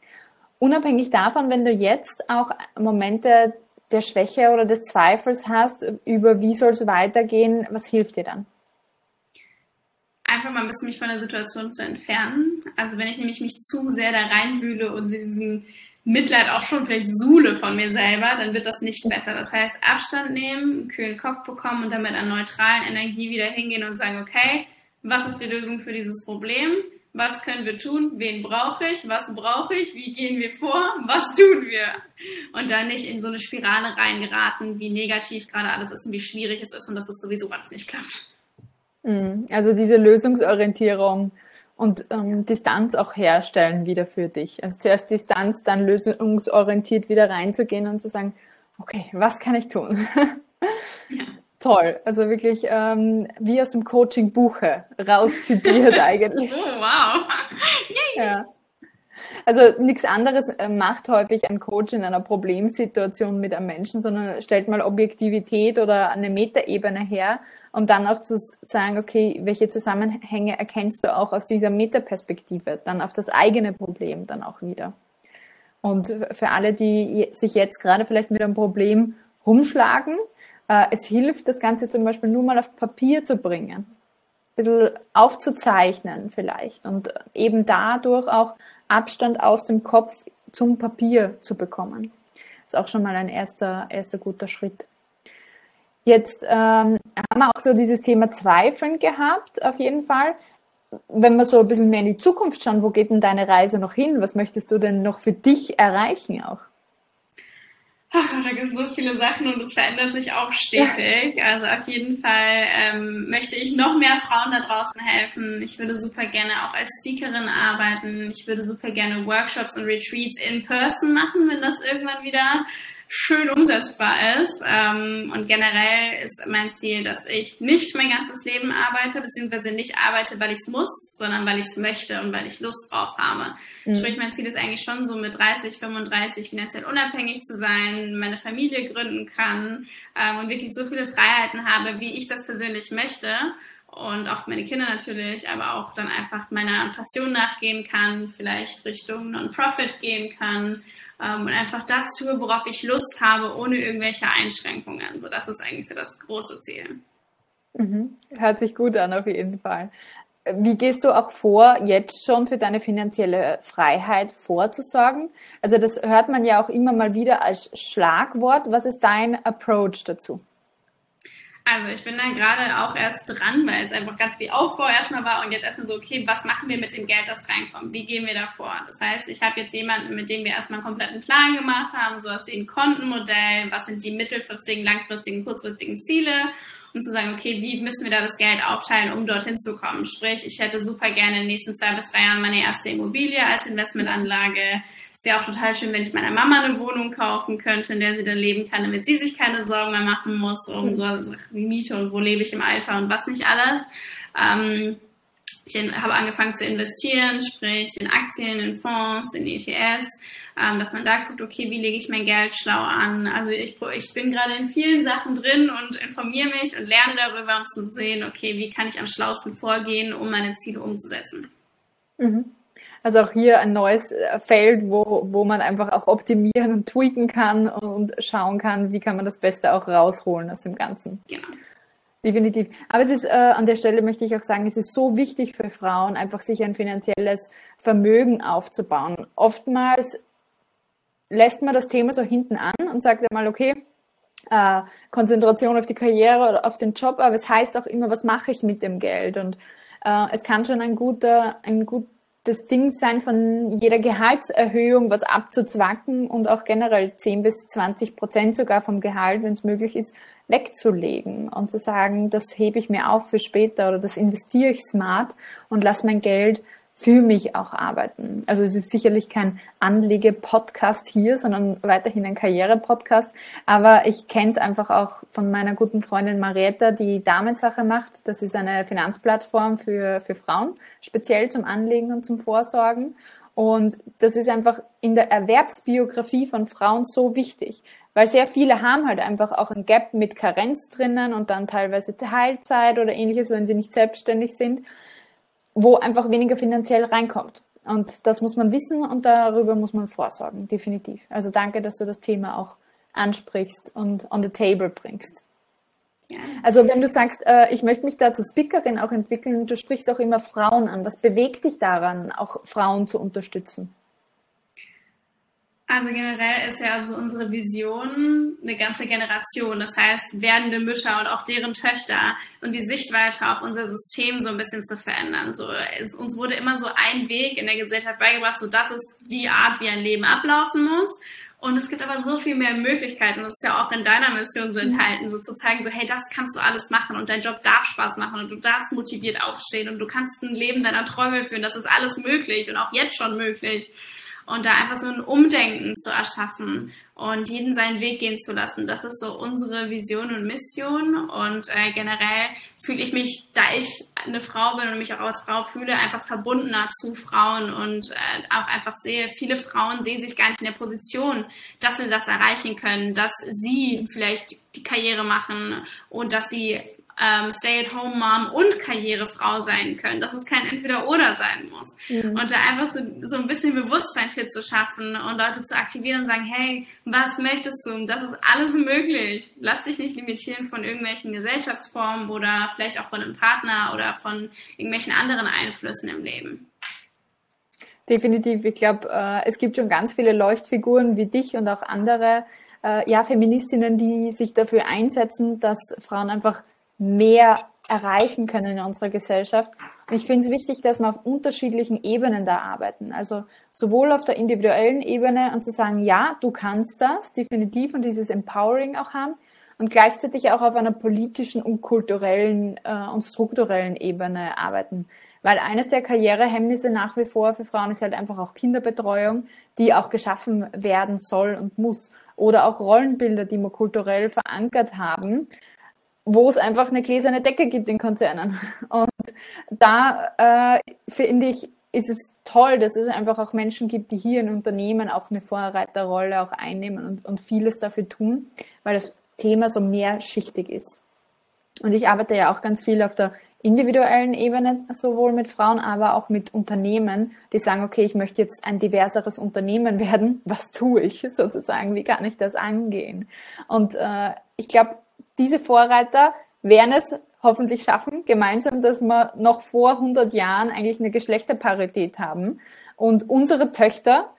Unabhängig davon, wenn du jetzt auch Momente der Schwäche oder des Zweifels hast, über wie soll es weitergehen, was hilft dir dann? Einfach mal ein bisschen mich von der Situation zu entfernen. Also wenn ich nämlich mich zu sehr da reinwühle und diesen Mitleid auch schon vielleicht suhle von mir selber, dann wird das nicht besser. Das heißt, Abstand nehmen, einen kühlen Kopf bekommen und dann mit einer neutralen Energie wieder hingehen und sagen, okay, was ist die Lösung für dieses Problem? Was können wir tun? Wen brauche ich? Was brauche ich? Wie gehen wir vor? Was tun wir? Und dann nicht in so eine Spirale reingeraten, wie negativ gerade alles ist und wie schwierig es ist und dass es sowieso alles nicht klappt. Mhm. Also diese Lösungsorientierung und ähm, Distanz auch herstellen wieder für dich. Also zuerst Distanz, dann lösungsorientiert wieder reinzugehen und zu sagen, okay, was kann ich tun? Ja. Toll, also wirklich ähm, wie aus dem Coaching-Buche rauszitiert eigentlich. Oh, wow. Yay. Ja. Also nichts anderes äh, macht häufig ein Coach in einer Problemsituation mit einem Menschen, sondern stellt mal Objektivität oder eine Metaebene her, um dann auch zu sagen, okay, welche Zusammenhänge erkennst du auch aus dieser Metaperspektive, dann auf das eigene Problem dann auch wieder. Und für alle, die sich jetzt gerade vielleicht mit einem Problem rumschlagen, äh, es hilft, das Ganze zum Beispiel nur mal auf Papier zu bringen, ein bisschen aufzuzeichnen vielleicht und eben dadurch auch Abstand aus dem Kopf zum Papier zu bekommen. Das ist auch schon mal ein erster, erster guter Schritt. Jetzt ähm, haben wir auch so dieses Thema Zweifeln gehabt, auf jeden Fall. Wenn wir so ein bisschen mehr in die Zukunft schauen, wo geht denn deine Reise noch hin? Was möchtest du denn noch für dich erreichen auch? Ach, da gibt es so viele Sachen und es verändert sich auch stetig. Ja. Also auf jeden Fall ähm, möchte ich noch mehr Frauen da draußen helfen. Ich würde super gerne auch als Speakerin arbeiten. Ich würde super gerne Workshops und Retreats in Person machen, wenn das irgendwann wieder schön umsetzbar ist. Ähm, und generell ist mein Ziel, dass ich nicht mein ganzes Leben arbeite, beziehungsweise nicht arbeite, weil ich es muss, sondern weil ich es möchte und weil ich Lust drauf habe. Mhm. Sprich, mein Ziel ist eigentlich schon so mit 30, 35 finanziell unabhängig zu sein, meine Familie gründen kann ähm, und wirklich so viele Freiheiten habe, wie ich das persönlich möchte und auch meine Kinder natürlich, aber auch dann einfach meiner Passion nachgehen kann, vielleicht Richtung Non-Profit gehen kann und einfach das tue, worauf ich Lust habe, ohne irgendwelche Einschränkungen. So, das ist eigentlich so das große Ziel. Mhm. Hört sich gut an, auf jeden Fall. Wie gehst du auch vor, jetzt schon für deine finanzielle Freiheit vorzusorgen? Also das hört man ja auch immer mal wieder als Schlagwort. Was ist dein Approach dazu? Also ich bin da gerade auch erst dran, weil es einfach ganz viel Aufbau erstmal war und jetzt erstmal so, okay, was machen wir mit dem Geld, das reinkommt? Wie gehen wir da vor? Das heißt, ich habe jetzt jemanden, mit dem wir erstmal einen kompletten Plan gemacht haben, sowas wie ein Kontenmodell, was sind die mittelfristigen, langfristigen, kurzfristigen Ziele und zu sagen, okay, wie müssen wir da das Geld aufteilen, um dorthin zu kommen? Sprich, ich hätte super gerne in den nächsten zwei bis drei Jahren meine erste Immobilie als Investmentanlage. Es wäre auch total schön, wenn ich meiner Mama eine Wohnung kaufen könnte, in der sie dann leben kann, damit sie sich keine Sorgen mehr machen muss um so wie Miete und wo lebe ich im Alter und was nicht alles. Ähm, ich habe angefangen zu investieren, sprich in Aktien, in Fonds, in ETFs ähm, dass man da guckt, okay, wie lege ich mein Geld schlau an? Also ich, ich bin gerade in vielen Sachen drin und informiere mich und lerne darüber, um zu sehen, okay, wie kann ich am schlausten vorgehen, um meine Ziele umzusetzen. Mhm. Also auch hier ein neues äh, Feld, wo, wo man einfach auch optimieren und tweaken kann und schauen kann, wie kann man das Beste auch rausholen aus dem Ganzen. Genau. Definitiv. Aber es ist, äh, an der Stelle möchte ich auch sagen, es ist so wichtig für Frauen, einfach sich ein finanzielles Vermögen aufzubauen. Oftmals lässt man das Thema so hinten an und sagt einmal, okay, äh, Konzentration auf die Karriere oder auf den Job, aber es heißt auch immer, was mache ich mit dem Geld? Und äh, es kann schon ein guter, ein gutes Ding sein, von jeder Gehaltserhöhung was abzuzwacken und auch generell 10 bis 20 Prozent sogar vom Gehalt, wenn es möglich ist, wegzulegen und zu sagen, das hebe ich mir auf für später oder das investiere ich smart und lass mein Geld für mich auch arbeiten. Also es ist sicherlich kein Anlege-Podcast hier, sondern weiterhin ein Karriere-Podcast. Aber ich kenne es einfach auch von meiner guten Freundin Marietta, die Damensache macht. Das ist eine Finanzplattform für, für Frauen, speziell zum Anlegen und zum Vorsorgen. Und das ist einfach in der Erwerbsbiografie von Frauen so wichtig, weil sehr viele haben halt einfach auch ein Gap mit Karenz drinnen und dann teilweise Teilzeit oder ähnliches, wenn sie nicht selbstständig sind wo einfach weniger finanziell reinkommt. Und das muss man wissen und darüber muss man vorsorgen, definitiv. Also danke, dass du das Thema auch ansprichst und on the table bringst. Ja. Also wenn du sagst, äh, ich möchte mich da zur Speakerin auch entwickeln, du sprichst auch immer Frauen an. Was bewegt dich daran, auch Frauen zu unterstützen? Also generell ist ja also unsere Vision eine ganze Generation, das heißt werdende Mütter und auch deren Töchter und die Sichtweite auf unser System so ein bisschen zu verändern. So, es, uns wurde immer so ein Weg in der Gesellschaft beigebracht, so das ist die Art, wie ein Leben ablaufen muss. Und es gibt aber so viel mehr Möglichkeiten. Das ist ja auch in deiner Mission so enthalten, so zu zeigen, so hey, das kannst du alles machen und dein Job darf Spaß machen und du darfst motiviert aufstehen und du kannst ein Leben deiner Träume führen. Das ist alles möglich und auch jetzt schon möglich und da einfach so ein Umdenken zu erschaffen und jeden seinen Weg gehen zu lassen. Das ist so unsere Vision und Mission und äh, generell fühle ich mich, da ich eine Frau bin und mich auch als Frau fühle, einfach verbundener zu Frauen und äh, auch einfach sehe, viele Frauen sehen sich gar nicht in der Position, dass sie das erreichen können, dass sie vielleicht die Karriere machen und dass sie ähm, Stay-at-home-Mom und Karrierefrau sein können, dass es kein Entweder-Oder sein muss. Mhm. Und da einfach so, so ein bisschen Bewusstsein für zu schaffen und Leute zu aktivieren und sagen, hey, was möchtest du? Das ist alles möglich. Lass dich nicht limitieren von irgendwelchen Gesellschaftsformen oder vielleicht auch von einem Partner oder von irgendwelchen anderen Einflüssen im Leben. Definitiv. Ich glaube, äh, es gibt schon ganz viele Leuchtfiguren wie dich und auch andere äh, ja, Feministinnen, die sich dafür einsetzen, dass Frauen einfach mehr erreichen können in unserer Gesellschaft. Und ich finde es wichtig, dass wir auf unterschiedlichen Ebenen da arbeiten. Also sowohl auf der individuellen Ebene und zu sagen, ja, du kannst das, definitiv, und dieses Empowering auch haben. Und gleichzeitig auch auf einer politischen und kulturellen äh, und strukturellen Ebene arbeiten. Weil eines der Karrierehemmnisse nach wie vor für Frauen ist halt einfach auch Kinderbetreuung, die auch geschaffen werden soll und muss. Oder auch Rollenbilder, die wir kulturell verankert haben, wo es einfach eine gläserne Decke gibt in Konzernen. Und da äh, finde ich, ist es toll, dass es einfach auch Menschen gibt, die hier in Unternehmen auch eine Vorreiterrolle auch einnehmen und, und vieles dafür tun, weil das Thema so mehrschichtig ist. Und ich arbeite ja auch ganz viel auf der individuellen Ebene, sowohl mit Frauen, aber auch mit Unternehmen, die sagen, okay, ich möchte jetzt ein diverseres Unternehmen werden. Was tue ich sozusagen? Wie kann ich das angehen? Und äh, ich glaube, diese Vorreiter werden es hoffentlich schaffen, gemeinsam, dass wir noch vor 100 Jahren eigentlich eine Geschlechterparität haben und unsere Töchter,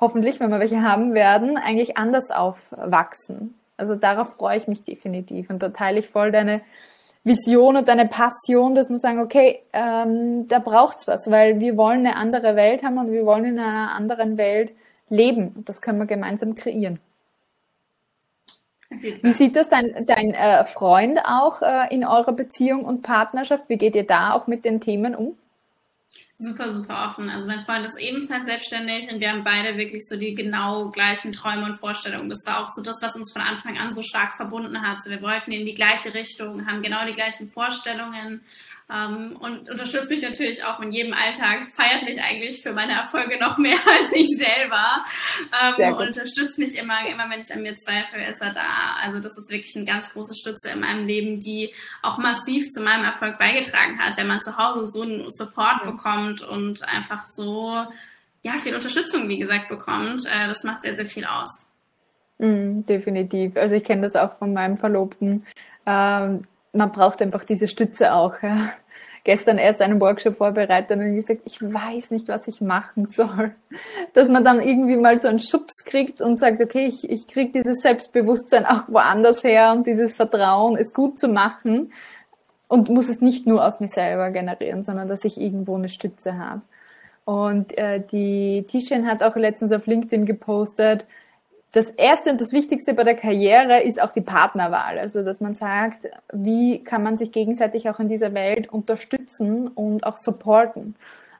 hoffentlich, wenn wir welche haben werden, eigentlich anders aufwachsen. Also darauf freue ich mich definitiv und da teile ich voll deine Vision und deine Passion, dass wir sagen, okay, ähm, da braucht's was, weil wir wollen eine andere Welt haben und wir wollen in einer anderen Welt leben und das können wir gemeinsam kreieren. Wie sieht das dein, dein äh, Freund auch äh, in eurer Beziehung und Partnerschaft? Wie geht ihr da auch mit den Themen um? Super, super offen. Also mein Freund ist ebenfalls selbstständig und wir haben beide wirklich so die genau gleichen Träume und Vorstellungen. Das war auch so das, was uns von Anfang an so stark verbunden hat. So, wir wollten in die gleiche Richtung, haben genau die gleichen Vorstellungen ähm, und unterstützt mich natürlich auch in jedem Alltag, feiert mich eigentlich für meine Erfolge noch mehr als ich selber ähm, und unterstützt mich immer, immer wenn ich an mir zweifle, ist er da. Also das ist wirklich eine ganz große Stütze in meinem Leben, die auch massiv zu meinem Erfolg beigetragen hat, wenn man zu Hause so einen Support ja. bekommt und einfach so ja viel Unterstützung, wie gesagt, bekommt. Äh, das macht sehr, sehr viel aus. Mm, definitiv. Also ich kenne das auch von meinem Verlobten. Ähm, man braucht einfach diese Stütze auch. Ja. Gestern erst einen Workshop vorbereitet und gesagt, ich weiß nicht, was ich machen soll. Dass man dann irgendwie mal so einen Schubs kriegt und sagt, okay, ich, ich kriege dieses Selbstbewusstsein auch woanders her und dieses Vertrauen, es gut zu machen und muss es nicht nur aus mir selber generieren, sondern dass ich irgendwo eine Stütze habe. Und äh, die Tischchen hat auch letztens auf LinkedIn gepostet, das Erste und das Wichtigste bei der Karriere ist auch die Partnerwahl. Also, dass man sagt, wie kann man sich gegenseitig auch in dieser Welt unterstützen und auch supporten.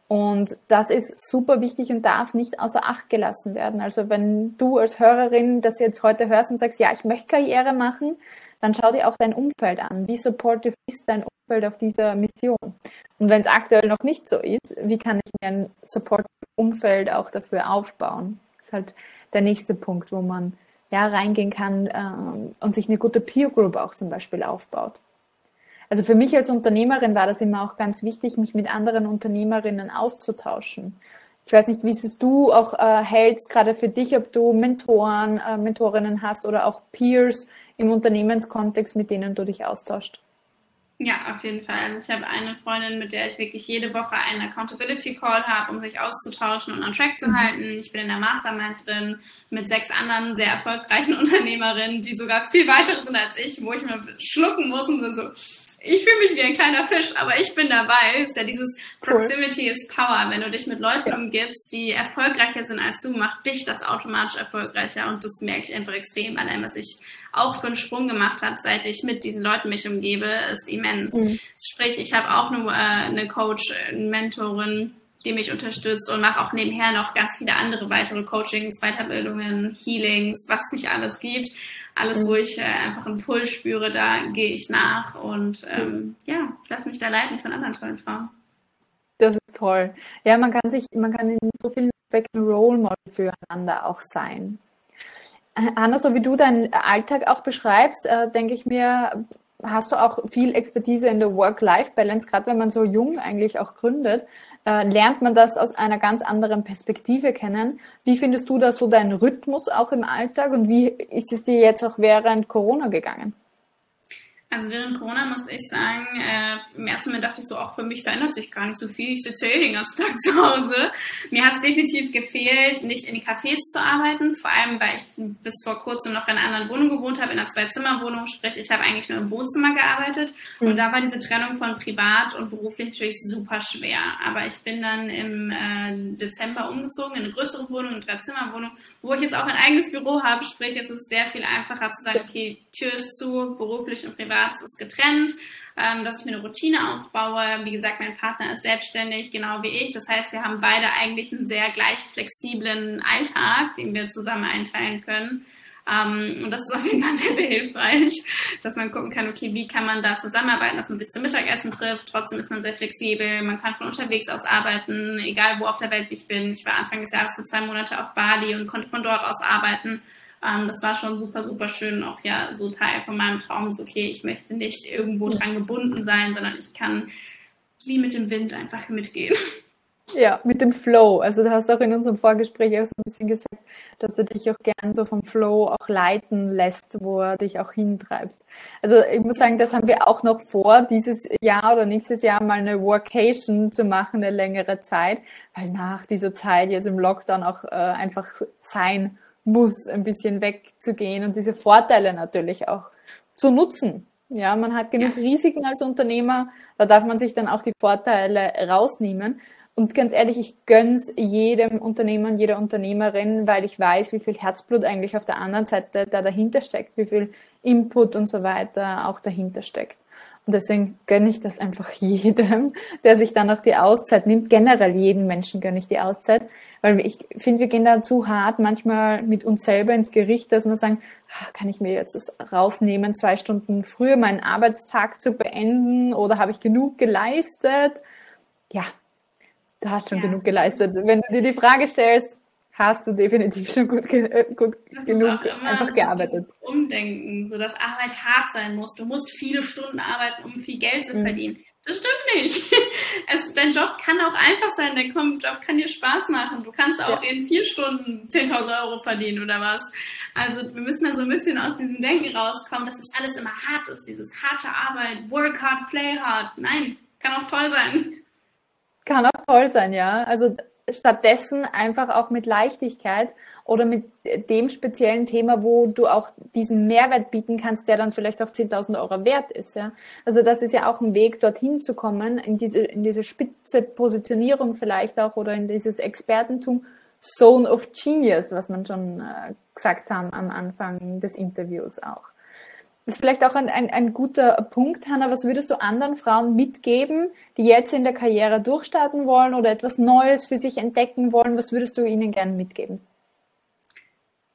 Und das ist super wichtig und darf nicht außer Acht gelassen werden. Also wenn du als Hörerin das jetzt heute hörst und sagst, ja, ich möchte Karriere machen, dann schau dir auch dein Umfeld an. Wie supportive ist dein Umfeld auf dieser Mission? Und wenn es aktuell noch nicht so ist, wie kann ich mir ein supportive Umfeld auch dafür aufbauen? Das ist halt der nächste Punkt, wo man ja reingehen kann äh, und sich eine gute Peer Group auch zum Beispiel aufbaut. Also für mich als Unternehmerin war das immer auch ganz wichtig, mich mit anderen Unternehmerinnen auszutauschen. Ich weiß nicht, wie es du auch äh, hältst, gerade für dich, ob du Mentoren, äh, Mentorinnen hast oder auch Peers im Unternehmenskontext, mit denen du dich austauscht. Ja, auf jeden Fall. Also ich habe eine Freundin, mit der ich wirklich jede Woche einen Accountability Call habe, um sich auszutauschen und an Track zu mhm. halten. Ich bin in der Mastermind drin mit sechs anderen sehr erfolgreichen Unternehmerinnen, die sogar viel weiter sind als ich, wo ich mir schlucken muss und sind so, ich fühle mich wie ein kleiner Fisch, aber ich bin dabei. Es ist ja dieses Proximity is Power. Wenn du dich mit Leuten ja. umgibst, die erfolgreicher sind als du, macht dich das automatisch erfolgreicher. Und das merke ich einfach extrem. Allein, was ich auch für einen Sprung gemacht habe, seit ich mit diesen Leuten mich umgebe, ist immens. Mhm. Sprich, ich habe auch eine, äh, eine Coach, eine Mentorin, die mich unterstützt und mache auch nebenher noch ganz viele andere weitere Coachings, Weiterbildungen, Healings, was nicht alles gibt alles, wo mhm. ich äh, einfach einen Pull spüre, da gehe ich nach und ähm, ja, lass mich da leiten von anderen tollen Frauen. Das ist toll. Ja, man kann sich, man kann in so vielen Aspekten Role Model füreinander auch sein. Hanna, so wie du deinen Alltag auch beschreibst, äh, denke ich mir, hast du auch viel Expertise in der Work-Life-Balance, gerade wenn man so jung eigentlich auch gründet äh, lernt man das aus einer ganz anderen Perspektive kennen. Wie findest du da so deinen Rhythmus auch im Alltag und wie ist es dir jetzt auch während Corona gegangen? Also während Corona muss ich sagen, äh, im ersten Moment dachte ich so, auch für mich verändert sich gar nicht so viel. Ich sitze ja eh den ganzen Tag zu Hause. Mir hat es definitiv gefehlt, nicht in die Cafés zu arbeiten, vor allem weil ich bis vor kurzem noch in einer anderen Wohnung gewohnt habe, in einer Zwei-Zimmer-Wohnung. Sprich, ich habe eigentlich nur im Wohnzimmer gearbeitet. Mhm. Und da war diese Trennung von privat und beruflich natürlich super schwer. Aber ich bin dann im äh, Dezember umgezogen in eine größere Wohnung, eine Drei-Zimmer-Wohnung, wo ich jetzt auch ein eigenes Büro habe. Sprich, es ist sehr viel einfacher zu sagen, okay, Tür ist zu, beruflich und privat das ist getrennt, ähm, dass ich mir eine Routine aufbaue. Wie gesagt, mein Partner ist selbstständig, genau wie ich. Das heißt, wir haben beide eigentlich einen sehr gleich flexiblen Alltag, den wir zusammen einteilen können. Um, und das ist auf jeden Fall sehr, sehr hilfreich, dass man gucken kann, okay, wie kann man da zusammenarbeiten, dass man sich zum Mittagessen trifft, trotzdem ist man sehr flexibel, man kann von unterwegs aus arbeiten, egal wo auf der Welt ich bin. Ich war Anfang des Jahres für zwei Monate auf Bali und konnte von dort aus arbeiten. Ähm, das war schon super, super schön. Auch ja, so Teil von meinem Traum ist, okay, ich möchte nicht irgendwo dran gebunden sein, sondern ich kann wie mit dem Wind einfach mitgehen. Ja, mit dem Flow. Also du hast auch in unserem Vorgespräch auch so ein bisschen gesagt, dass du dich auch gern so vom Flow auch leiten lässt, wo er dich auch hintreibt. Also ich muss sagen, das haben wir auch noch vor, dieses Jahr oder nächstes Jahr mal eine Workation zu machen, eine längere Zeit, weil nach dieser Zeit jetzt im Lockdown auch äh, einfach sein muss, ein bisschen wegzugehen und diese Vorteile natürlich auch zu nutzen. Ja, man hat genug ja. Risiken als Unternehmer, da darf man sich dann auch die Vorteile rausnehmen. Und ganz ehrlich, ich gönn's jedem Unternehmer und jeder Unternehmerin, weil ich weiß, wie viel Herzblut eigentlich auf der anderen Seite da dahinter steckt, wie viel Input und so weiter auch dahinter steckt. Und deswegen gönne ich das einfach jedem, der sich dann auch die Auszeit nimmt. Generell jedem Menschen gönne ich die Auszeit, weil ich finde, wir gehen da zu hart manchmal mit uns selber ins Gericht, dass wir sagen, ach, kann ich mir jetzt das rausnehmen, zwei Stunden früher meinen Arbeitstag zu beenden oder habe ich genug geleistet? Ja, du hast schon ja. genug geleistet. Wenn du dir die Frage stellst, hast du definitiv schon gut, äh, gut genug einfach so gearbeitet. Umdenken, so dass Arbeit hart sein muss. Du musst viele Stunden arbeiten, um viel Geld zu mhm. verdienen. Das stimmt nicht. Es, dein Job kann auch einfach sein, dein Job kann dir Spaß machen. Du kannst auch ja. in vier Stunden 10.000 Euro verdienen oder was. Also wir müssen da so ein bisschen aus diesem Denken rauskommen, dass das alles immer hart ist, dieses harte Arbeit, work hard, play hard. Nein, kann auch toll sein. Kann auch toll sein, ja. Also stattdessen einfach auch mit Leichtigkeit oder mit dem speziellen Thema, wo du auch diesen Mehrwert bieten kannst, der dann vielleicht auch 10.000 Euro wert ist. Ja? Also das ist ja auch ein Weg, dorthin zu kommen, in diese, in diese spitze Positionierung vielleicht auch oder in dieses Expertentum, Zone of Genius, was man schon äh, gesagt haben am Anfang des Interviews auch. Das ist vielleicht auch ein, ein, ein guter Punkt, Hanna. Was würdest du anderen Frauen mitgeben, die jetzt in der Karriere durchstarten wollen oder etwas Neues für sich entdecken wollen? Was würdest du ihnen gerne mitgeben?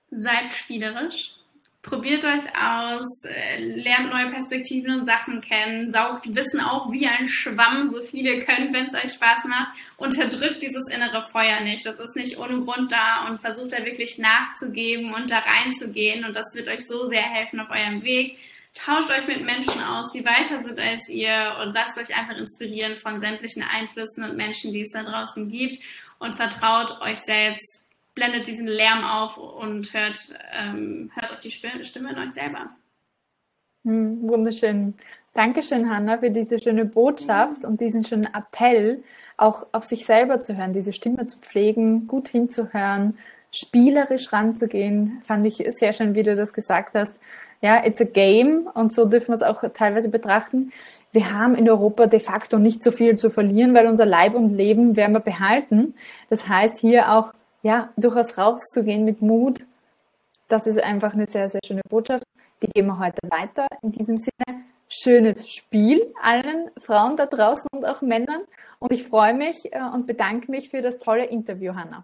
Seid spielerisch. Probiert euch aus, äh, lernt neue Perspektiven und Sachen kennen, saugt Wissen auf wie ein Schwamm, so viel ihr könnt, wenn es euch Spaß macht. Unterdrückt dieses innere Feuer nicht. Das ist nicht ohne Grund da und versucht da wirklich nachzugeben und da reinzugehen. Und das wird euch so sehr helfen auf eurem Weg. Tauscht euch mit Menschen aus, die weiter sind als ihr und lasst euch einfach inspirieren von sämtlichen Einflüssen und Menschen, die es da draußen gibt und vertraut euch selbst blendet diesen Lärm auf und hört, ähm, hört auf die Stimme in euch selber. Hm, wunderschön. Dankeschön, Hanna, für diese schöne Botschaft und diesen schönen Appell, auch auf sich selber zu hören, diese Stimme zu pflegen, gut hinzuhören, spielerisch ranzugehen. Fand ich sehr schön, wie du das gesagt hast. Ja, it's a game und so dürfen wir es auch teilweise betrachten. Wir haben in Europa de facto nicht so viel zu verlieren, weil unser Leib und Leben werden wir behalten. Das heißt, hier auch ja, durchaus rauszugehen mit Mut, das ist einfach eine sehr, sehr schöne Botschaft. Die gehen wir heute weiter. In diesem Sinne, schönes Spiel allen Frauen da draußen und auch Männern. Und ich freue mich äh, und bedanke mich für das tolle Interview, Hanna.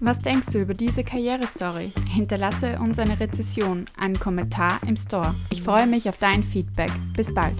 Was denkst du über diese Karrierestory? Hinterlasse uns eine Rezession, einen Kommentar im Store. Ich freue mich auf dein Feedback. Bis bald.